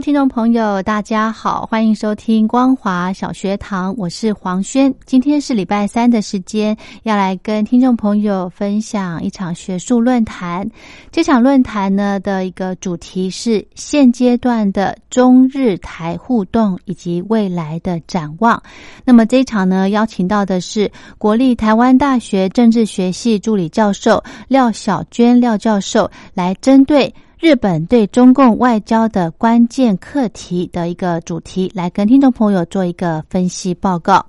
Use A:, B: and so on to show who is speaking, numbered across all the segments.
A: 听众朋友，大家好，欢迎收听光华小学堂，我是黄轩。今天是礼拜三的时间，要来跟听众朋友分享一场学术论坛。这场论坛呢的一个主题是现阶段的中日台互动以及未来的展望。那么这一场呢，邀请到的是国立台湾大学政治学系助理教授廖小娟廖教授，来针对。日本对中共外交的关键课题的一个主题，来跟听众朋友做一个分析报告。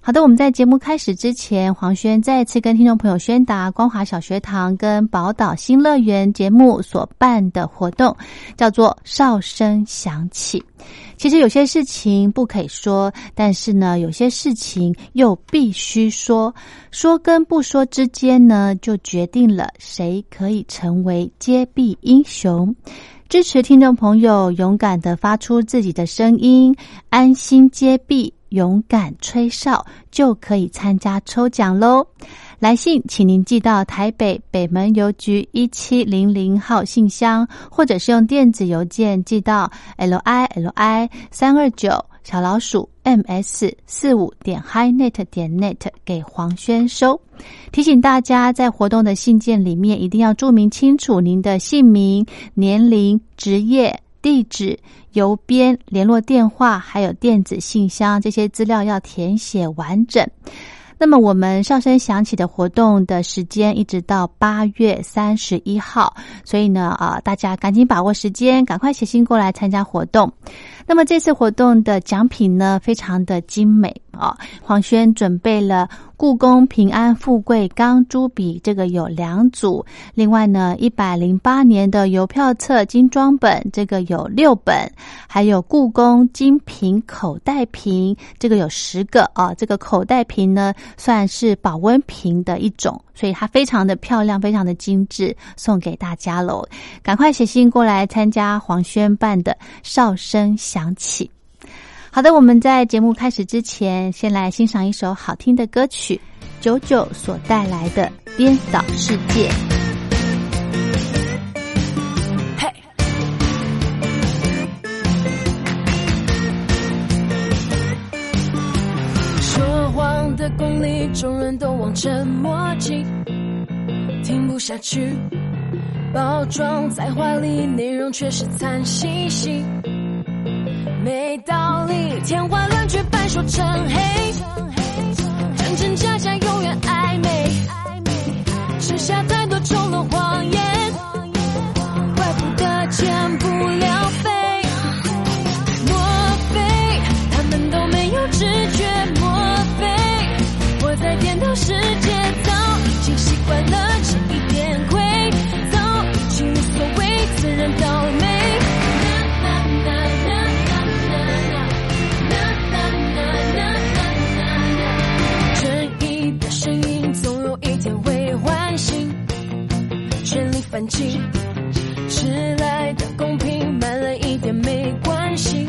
A: 好的，我们在节目开始之前，黄轩再次跟听众朋友宣达光华小学堂跟宝岛新乐园节目所办的活动，叫做“哨声响起”。其实有些事情不可以说，但是呢，有些事情又必须说。说跟不说之间呢，就决定了谁可以成为揭弊英雄。支持听众朋友勇敢的发出自己的声音，安心揭弊。勇敢吹哨就可以参加抽奖喽！来信请您寄到台北北门邮局一七零零号信箱，或者是用电子邮件寄到 l i l i 三二九小老鼠 m s 四五点 hi net 点 net 给黄轩收。提醒大家，在活动的信件里面一定要注明清楚您的姓名、年龄、职业。地址、邮编、联络电话，还有电子信箱，这些资料要填写完整。那么，我们哨声响起的活动的时间一直到八月三十一号，所以呢，啊，大家赶紧把握时间，赶快写信过来参加活动。那么，这次活动的奖品呢，非常的精美啊，黄轩准备了。故宫平安富贵钢珠笔，这个有两组。另外呢，一百零八年的邮票册精装本，这个有六本。还有故宫精品口袋瓶，这个有十个啊。这个口袋瓶呢，算是保温瓶的一种，所以它非常的漂亮，非常的精致，送给大家喽。赶快写信过来参加黄轩办的哨声响起。好的，我们在节目开始之前，先来欣赏一首好听的歌曲，九九所带来的《颠倒世界》。
B: 说谎的功力，众人都望尘莫及，听不下去，包装在怀里，内容却是惨兮兮。没道理，天花乱坠，白说成黑，真真假假，永远暧昧。剩下太多丑陋谎言，怪不得减不了肥。莫非他们都没有知觉？莫非我在颠倒是反击，迟来的公平慢了一点没关系，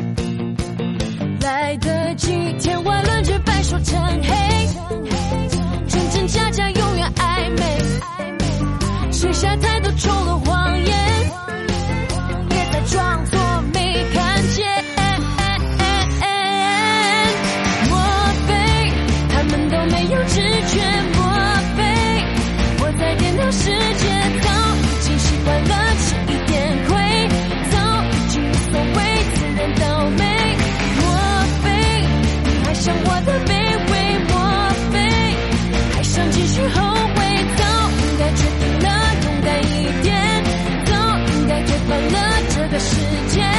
B: 来得及天花乱坠白说成黑，真真假假永远暧昧，写下太多丑陋谎言，别再装后悔，早应该决定了，勇敢一点，早应该推翻了这个世界。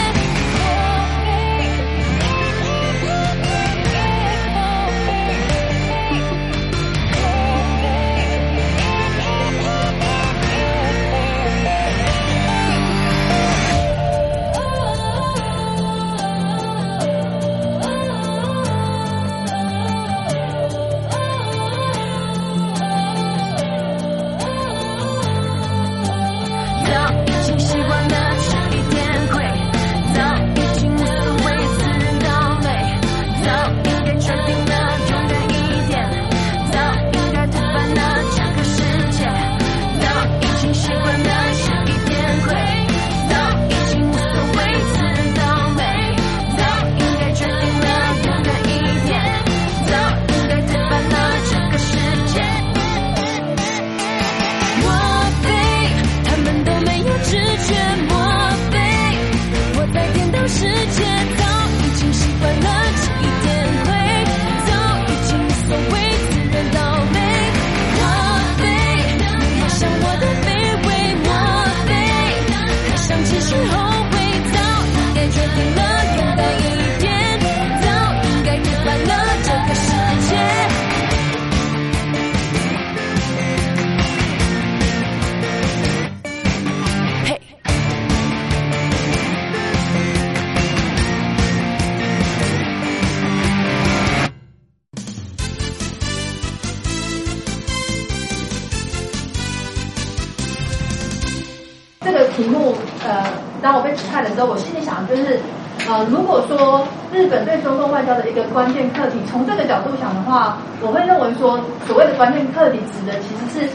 B: 个
C: 关键课题，从这个角度想的话，我会认为说，所谓的关键课题指的其实是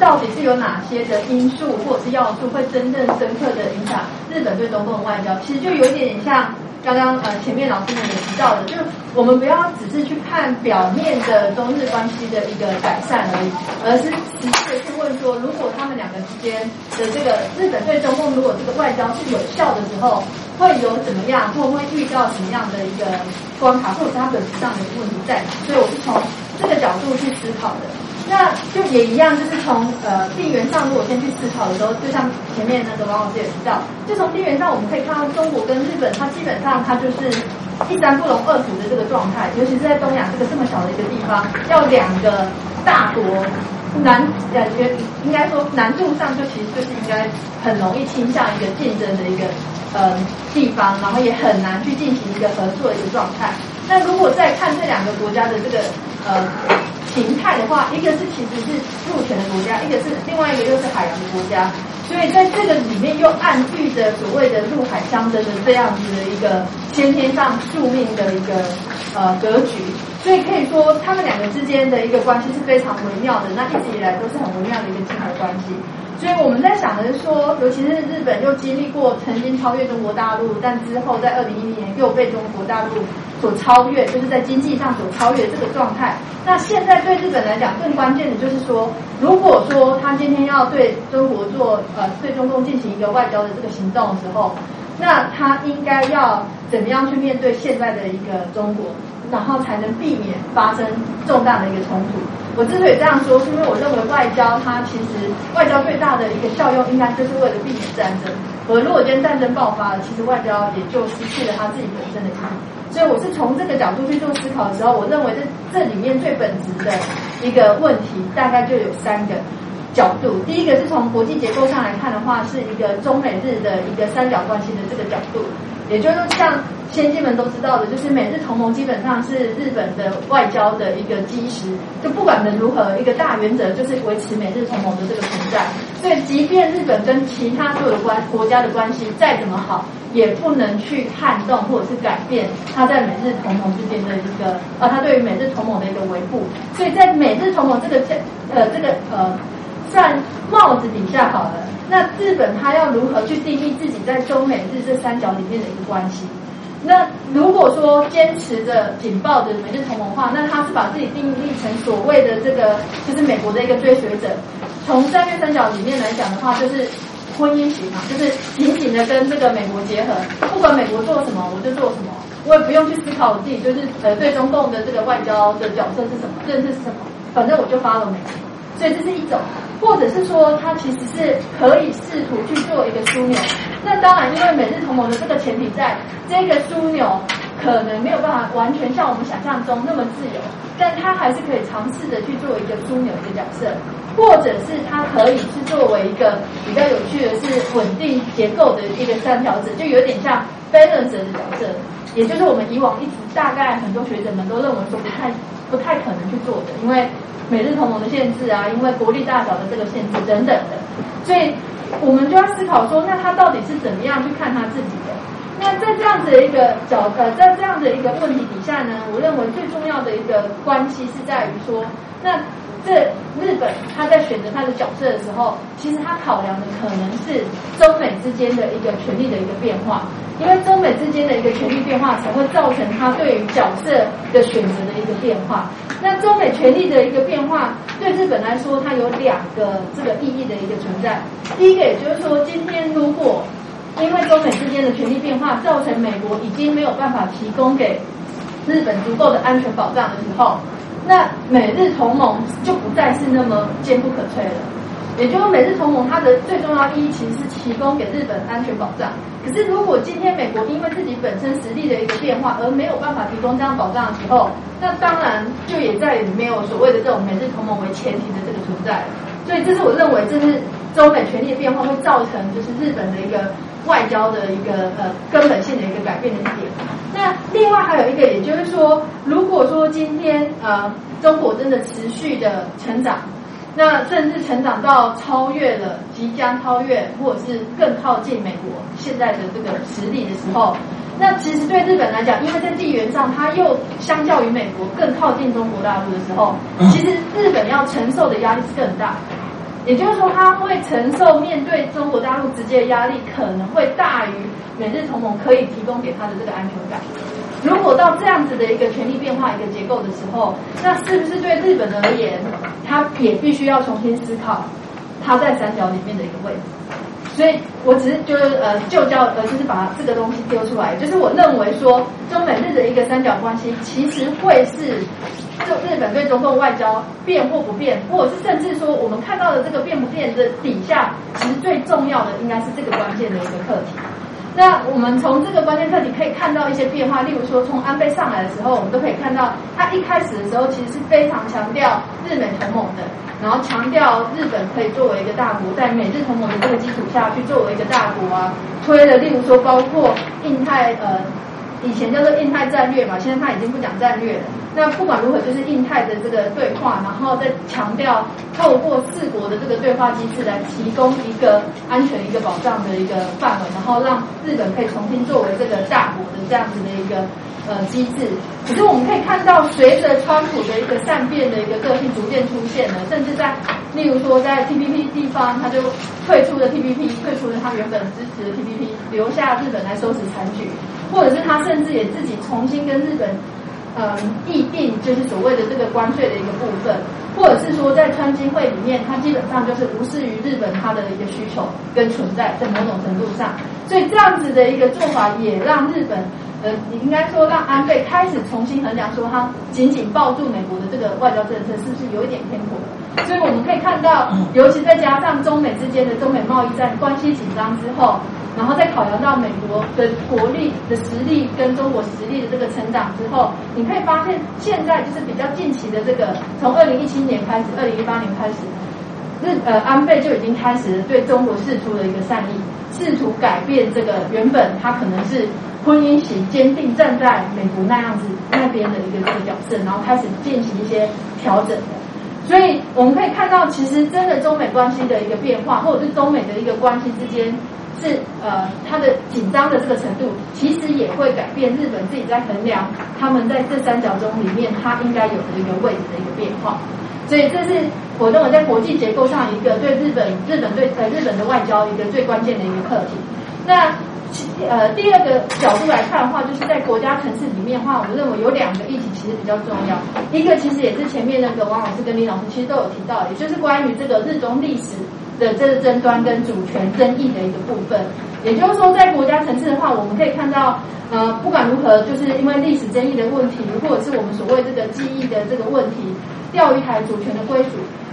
C: 到底是有哪些的因素或者是要素会真正深刻的影响日本对中共的外交，其实就有点像刚刚呃前面老师们也提到的，就是我们不要只是去看表面的中日关系的一个改善而已，而是实际的去问说，如果他们两个之间的这个日本对中共如果这个外交是有效的时候，会有怎么样，或会遇到什么样的一个关卡，或者是它本质上的一个问题在？所以我是从这个角度去思考的。那就也一样，就是从呃地缘上，如果先去思考的时候，就像前面那个王老师也提到，就从地缘上我们可以看到，中国跟日本它基本上它就是一山不容二虎的这个状态，尤其是在东亚这个这么小的一个地方，要两个大国难感觉应该说难度上就其实就是应该很容易倾向一个竞争的一个呃地方，然后也很难去进行一个合作的一个状态。那如果再看这两个国家的这个呃形态的话，一个是其实是陆权的国家，一个是另外一个又是海洋的国家，所以在这个里面又暗喻着所谓的陆海相争的这样子的一个先天上宿命的一个呃格局。所以可以说，他们两个之间的一个关系是非常微妙的，那一直以来都是很微妙的一个亲和关系。所以我们在想的是说，尤其是日本又经历过曾经超越中国大陆，但之后在二零一零年又被中国大陆所超越，就是在经济上所超越这个状态。那现在对日本来讲，更关键的就是说，如果说他今天要对中国做呃对中共进行一个外交的这个行动的时候，那他应该要怎么样去面对现在的一个中国？然后才能避免发生重大的一个冲突。我之所以这样说，是因为我认为外交它其实外交最大的一个效用，应该就是为了避免战争。我如果今天战争爆发了，其实外交也就失去了它自己本身的意义。所以我是从这个角度去做思考的时候，我认为这这里面最本质的一个问题，大概就有三个。角度，第一个是从国际结构上来看的话，是一个中美日的一个三角关系的这个角度，也就是像先进们都知道的，就是美日同盟基本上是日本的外交的一个基石，就不管能如何，一个大原则就是维持美日同盟的这个存在。所以，即便日本跟其他所有的关国家的关系再怎么好，也不能去撼动或者是改变它在美日同盟之间的一个呃，它对于美日同盟的一个维护。所以在美日同盟这个呃这个呃。在帽子底下好了，那日本它要如何去定义自己在中美日这三角里面的一个关系？那如果说坚持着紧抱着美日同盟化，那他是把自己定义成所谓的这个就是美国的一个追随者。从战略三角里面来讲的话，就是婚姻型嘛，就是紧紧的跟这个美国结合，不管美国做什么，我就做什么，我也不用去思考我自己就是呃对中共的这个外交的角色是什么，认识是什么，反正我就发了美。所以这是一种，或者是说，它其实是可以试图去做一个枢纽。那当然，因为美日同盟的这个前提，在这个枢纽可能没有办法完全像我们想象中那么自由，但它还是可以尝试着去做一个枢纽的角色，或者是它可以是作为一个比较有趣的是稳定结构的一个三条子，就有点像 balance 的角色，也就是我们以往一直大概很多学者们都认为说不太不太可能去做的，因为。美日同盟的限制啊，因为国力大小的这个限制等等的，所以我们就要思考说，那他到底是怎么样去看他自己的？那在这样子的一个角呃，在这样的一个问题底下呢，我认为最重要的一个关系是在于说，那。这日本他在选择他的角色的时候，其实他考量的可能是中美之间的一个权力的一个变化，因为中美之间的一个权力变化才会造成他对于角色的选择的一个变化。那中美权力的一个变化，对日本来说，它有两个这个意义的一个存在。第一个，也就是说，今天如果因为中美之间的权力变化，造成美国已经没有办法提供给日本足够的安全保障的时候。那美日同盟就不再是那么坚不可摧了。也就是美日同盟它的最重要意义其实是提供给日本安全保障。可是如果今天美国因为自己本身实力的一个变化而没有办法提供这样保障的时候，那当然就也再也没有所谓的这种美日同盟为前提的这个存在。所以这是我认为这是中美权力的变化会造成就是日本的一个外交的一个呃根本性的一个改变的一点。那另外还有一个，也就是说，如果说今天呃中国真的持续的成长，那甚至成长到超越了，即将超越或者是更靠近美国现在的这个实力的时候，那其实对日本来讲，因为在地缘上，它又相较于美国更靠近中国大陆的时候，其实日本要承受的压力是更大。也就是说，他会承受面对中国大陆直接的压力，可能会大于美日同盟可以提供给他的这个安全感。如果到这样子的一个权力变化一个结构的时候，那是不是对日本而言，他也必须要重新思考他在三角里面的一个位置？所以我只是就是呃就叫呃就是把这个东西丢出来，就是我认为说中美日的一个三角关系，其实会是。就日本对中共外交变或不变，或者是甚至说我们看到的这个变不变的底下，其实最重要的应该是这个关键的一个课题。那我们从这个关键课题可以看到一些变化，例如说从安倍上来的时候，我们都可以看到他一开始的时候其实是非常强调日美同盟的，然后强调日本可以作为一个大国，在美日同盟的这个基础下去作为一个大国啊，推了例如说包括印太呃。以前叫做印太战略嘛，现在他已经不讲战略了。那不管如何，就是印太的这个对话，然后再强调透过四国的这个对话机制来提供一个安全、一个保障的一个范围，然后让日本可以重新作为这个大国的这样子的一个呃机制。可是我们可以看到，随着川普的一个善变的一个个性逐渐出现了，甚至在例如说在 TPP 地方，他就退出了 TPP，退出了他原本支持的 TPP，留下日本来收拾残局。或者是他甚至也自己重新跟日本，嗯，议定就是所谓的这个关税的一个部分，或者是说在川金会里面，他基本上就是无视于日本他的一个需求跟存在，在某种程度上，所以这样子的一个做法也让日本呃，应该说让安倍开始重新衡量，说他紧紧抱住美国的这个外交政策是不是有一点偏颇？所以我们可以看到，尤其再加上中美之间的中美贸易战关系紧张之后，然后再考量到美国的国力的实力跟中国实力的这个成长之后，你可以发现现在就是比较近期的这个，从二零一七年开始，二零一八年开始，日呃安倍就已经开始对中国示出了一个善意，试图改变这个原本他可能是婚姻型坚定站在美国那样子那边的一个这个角色，然后开始进行一些调整。所以我们可以看到，其实真的中美关系的一个变化，或者是中美的一个关系之间，是呃它的紧张的这个程度，其实也会改变日本自己在衡量他们在这三角中里面它应该有的一个位置的一个变化。所以这是我认为在国际结构上一个对日本日本对呃日本的外交一个最关键的一个课题。那呃，第二个角度来看的话，就是在国家层次里面的话，我认为有两个议题其实比较重要。一个其实也是前面那个王老师跟李老师其实都有提到，也就是关于这个日中历史的这个争端跟主权争议的一个部分。也就是说，在国家层次的话，我们可以看到，呃，不管如何，就是因为历史争议的问题，或者是我们所谓这个记忆的这个问题，钓鱼台主权的归属。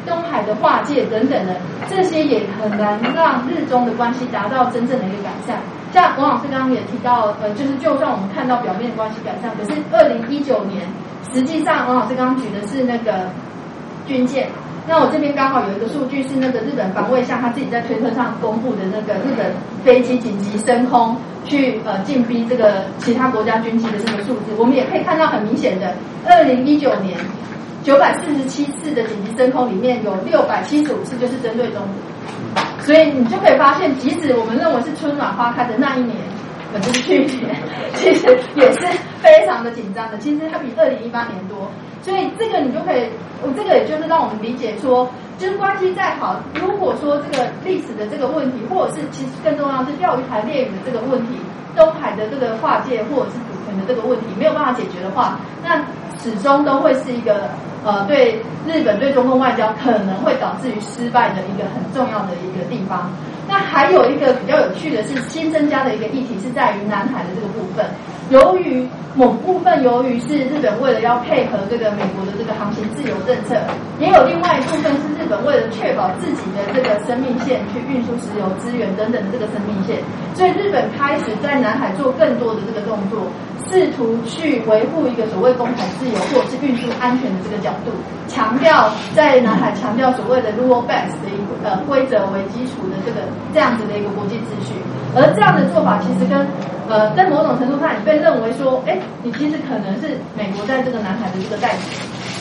C: 东海的划界等等的，这些也很难让日中的关系达到真正的一个改善。像王老师刚刚也提到，呃，就是就算我们看到表面的关系改善，可是二零一九年，实际上王老师刚刚举的是那个军舰。那我这边刚好有一个数据是那个日本防卫相他自己在推特上公布的那个日本飞机紧急升空去呃进逼这个其他国家军机的这个数字，我们也可以看到很明显的，二零一九年。九百四十七次的紧急升空里面有六百七十五次就是针对中国，所以你就可以发现，即使我们认为是春暖花开的那一年，呃，就是去年，其实也是非常的紧张的。其实它比二零一八年多，所以这个你就可以，这个也就是让我们理解说，就是关系再好，如果说这个历史的这个问题，或者是其实更重要是钓鱼台列屿的这个问题，东海的这个划界或者是主权的这个问题没有办法解决的话，那始终都会是一个。呃，对日本对中共外交可能会导致于失败的一个很重要的一个地方。那还有一个比较有趣的是，新增加的一个议题是在于南海的这个部分。由于某部分由于是日本为了要配合这个美国的这个航行自由政策，也有另外一部分是日本为了确保自己的这个生命线去运输石油资源等等的这个生命线，所以日本开始在南海做更多的这个动作。试图去维护一个所谓公海自由或者是运输安全的这个角度，强调在南海强调所谓的 rule base 的一个呃规则为基础的这个这样子的一个国际秩序，而这样的做法其实跟呃在某种程度上也被认为说，哎，你其实可能是美国在这个南海的这个代理，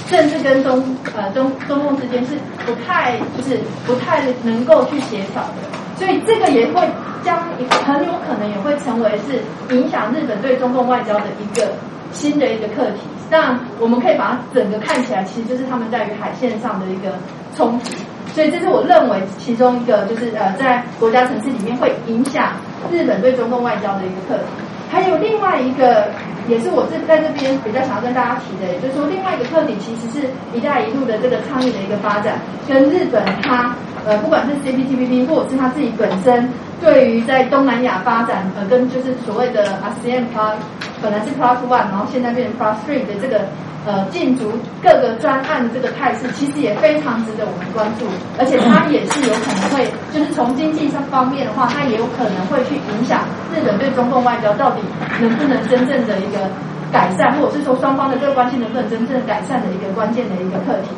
C: 甚至跟中呃中中共之间是不太就是不太能够去协调的。所以这个也会将很有可能也会成为是影响日本对中共外交的一个新的一个课题。但我们可以把它整个看起来，其实就是他们在于海线上的一个冲突。所以这是我认为其中一个就是呃在国家层次里面会影响日本对中共外交的一个课题。还有另外一个也是我这在这边比较想要跟大家提的，也就是说另外一个特点其实是一带一路的这个倡议的一个发展，跟日本它。呃，不管是 CPTPP 或者是它自己本身对于在东南亚发展，呃，跟就是所谓的 ASEAN Plus，本来是 Plus One，然后现在变成 Plus Three 的这个呃进足各个专案的这个态势，其实也非常值得我们关注。而且它也是有可能会，就是从经济上方面的话，它也有可能会去影响日本对中共外交到底能不能真正的一个改善，或者是说双方的这个关系能不能真正改善的一个关键的一个课题。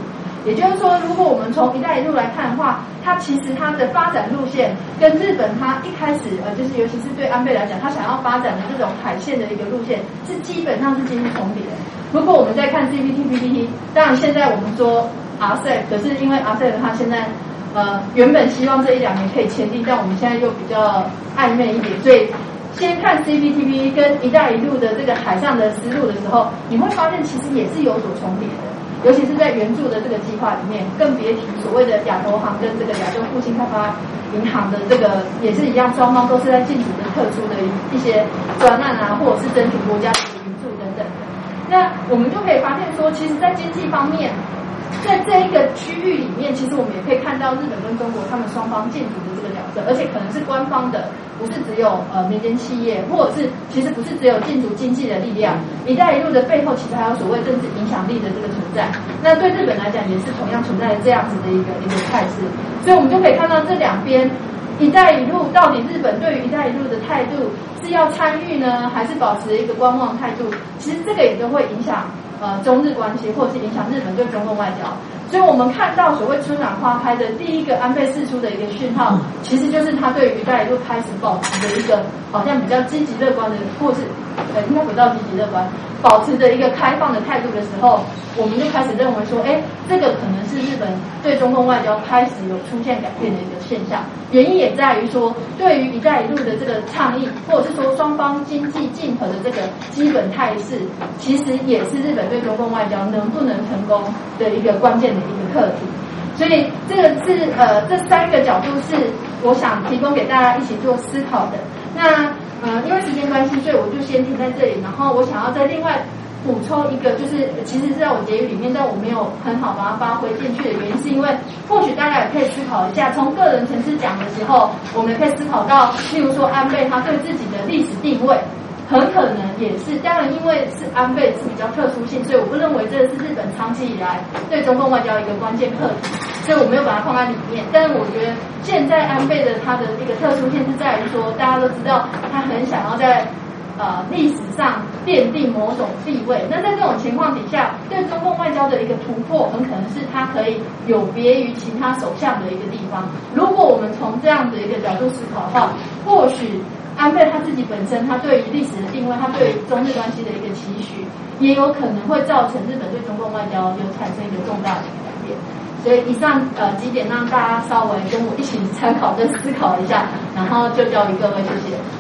C: 也就是说，如果我们从“一带一路”来看的话，它其实它的发展路线跟日本它一开始呃，就是尤其是对安倍来讲，他想要发展的这种海线的一个路线是基本上是进行重叠。如果我们在看 CPTPP，当然现在我们说 RCE，可是因为 RCEP 它现在呃原本希望这一两年可以签订，但我们现在又比较暧昧一点，所以先看 CPTPP 跟“一带一路”的这个海上的思路的时候，你会发现其实也是有所重叠的。尤其是在援助的这个计划里面，更别提所谓的亚投行跟这个亚洲复兴开发银行的这个也是一样，双方都是在进行的特殊的一些专案啊，或者是争取国家的援助等等。那我们就可以发现说，其实，在经济方面，在这一个区域里面，其实我们也可以看到日本跟中国他们双方建筑的这个角色，而且可能是官方的，不是只有呃民间企业，或者是其实不是只有建筑经济的力量。一带一路的背后，其实还有所谓政治影响力的这个存在。那对日本来讲，也是同样存在这样子的一个一个态势。所以我们就可以看到这两边。一带一路到底日本对于一带一路的态度是要参与呢，还是保持一个观望态度？其实这个也都会影响呃中日关系，或者是影响日本对中共外交。所以我们看到所谓春暖花开的第一个安倍释出的一个讯号，其实就是他对于一带一路开始保持的一个好像比较积极乐观的，或是呃应该不到积极乐观，保持着一个开放的态度的时候，我们就开始认为说，哎，这个可能是日本对中共外交开始有出现改变的一个现象。原因也在于说，对于一带一路的这个倡议，或者是说双方经济竞合的这个基本态势，其实也是日本对中共外交能不能成功的一个关键。一个课题，所以这个是呃这三个角度是我想提供给大家一起做思考的。那呃因为时间关系，所以我就先停在这里。然后我想要再另外补充一个，就是其实是在我结语里面，但我没有很好把它发挥进去的原因，是因为或许大家也可以思考一下，从个人层次讲的时候，我们可以思考到，例如说安倍他对自己的历史定位。很可能也是，当然因为是安倍是比较特殊性，所以我不认为这是日本长期以来对中共外交一个关键课题，所以我没有把它放在里面。但是我觉得现在安倍的他的一个特殊性是在于说，大家都知道他很想要在呃历史上奠定某种地位。那在这种情况底下，对中共外交的一个突破，很可能是他可以有别于其他首相的一个地方。如果我们从这样的一个角度思考的话，或许。安倍他自己本身，他对于历史的定位，他对中日关系的一个期许，也有可能会造成日本对中共外交有产生一个重大的改变。所以以上呃几点让大家稍微跟我一起参考跟思考一下，然后就交给各位，谢谢。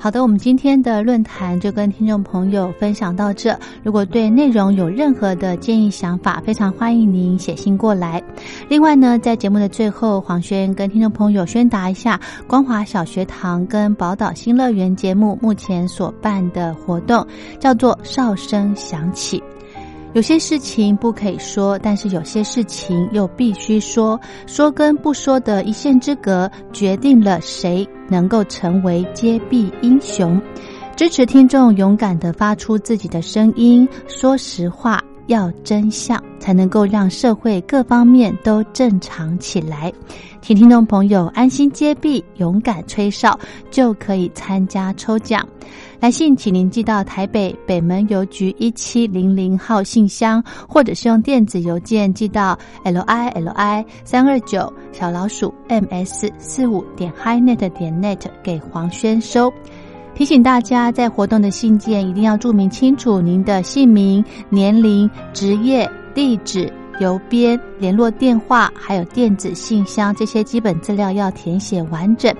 A: 好的，我们今天的论坛就跟听众朋友分享到这。如果对内容有任何的建议想法，非常欢迎您写信过来。另外呢，在节目的最后，黄轩跟听众朋友宣达一下光华小学堂跟宝岛新乐园节目目前所办的活动，叫做“哨声响起”。有些事情不可以说，但是有些事情又必须说。说跟不说的一线之隔，决定了谁。能够成为揭弊英雄，支持听众勇敢的发出自己的声音，说实话，要真相，才能够让社会各方面都正常起来。请听众朋友安心揭弊，勇敢吹哨，就可以参加抽奖。来信请您寄到台北北门邮局一七零零号信箱，或者是用电子邮件寄到 l i l i 三二九小老鼠 m s 四五点 highnet 点 net 给黄轩收。提醒大家，在活动的信件一定要注明清楚您的姓名、年龄、职业、地址、邮编、联络电话，还有电子信箱这些基本资料要填写完整。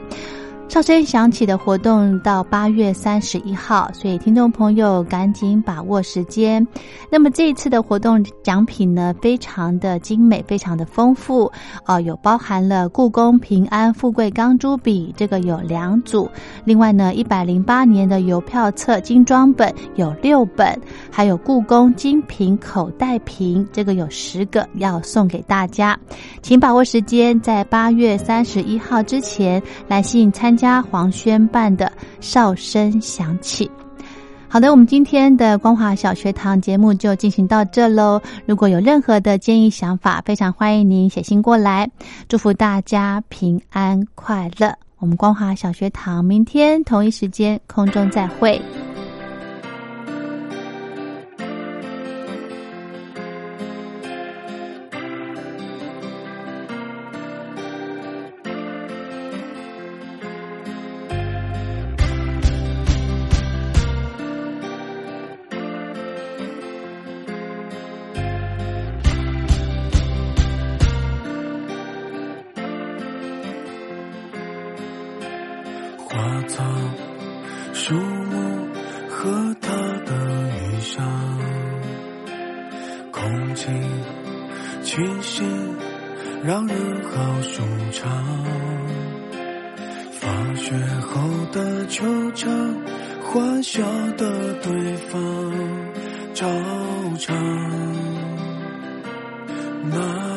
A: 哨声响起的活动到八月三十一号，所以听众朋友赶紧把握时间。那么这一次的活动奖品呢，非常的精美，非常的丰富哦，有包含了故宫平安富贵钢珠笔，这个有两组；另外呢，一百零八年的邮票册精装本有六本，还有故宫精品口袋瓶，这个有十个要送给大家。请把握时间，在八月三十一号之前来信参。家黄轩办的哨声响起，好的，我们今天的光华小学堂节目就进行到这喽。如果有任何的建议想法，非常欢迎您写信过来。祝福大家平安快乐。我们光华小学堂明天同一时间空中再会。
D: 花草树木和他的余香空气清新让人好舒畅。放学后的球场欢笑的对方照常。那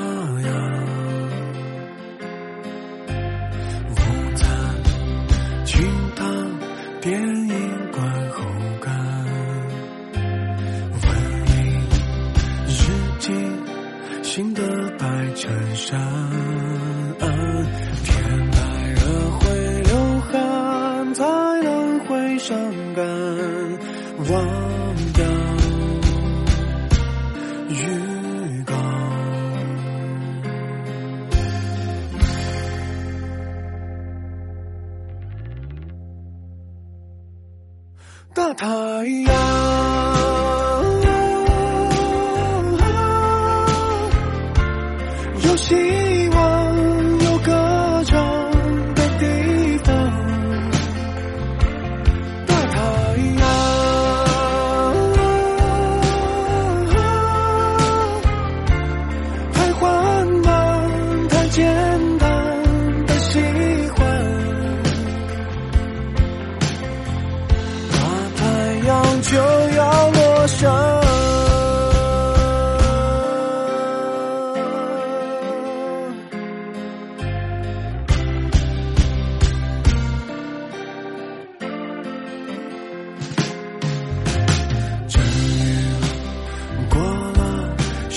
D: 大太阳。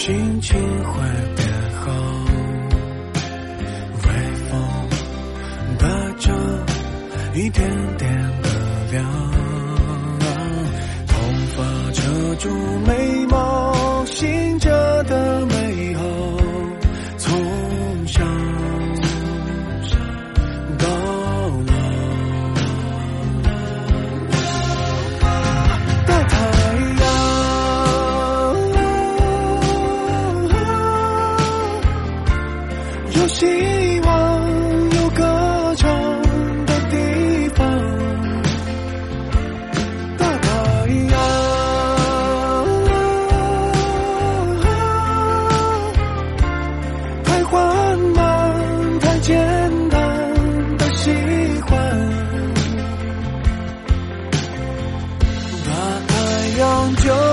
D: 心情会变好。微风带着一点点的凉头发遮住眉 Chúa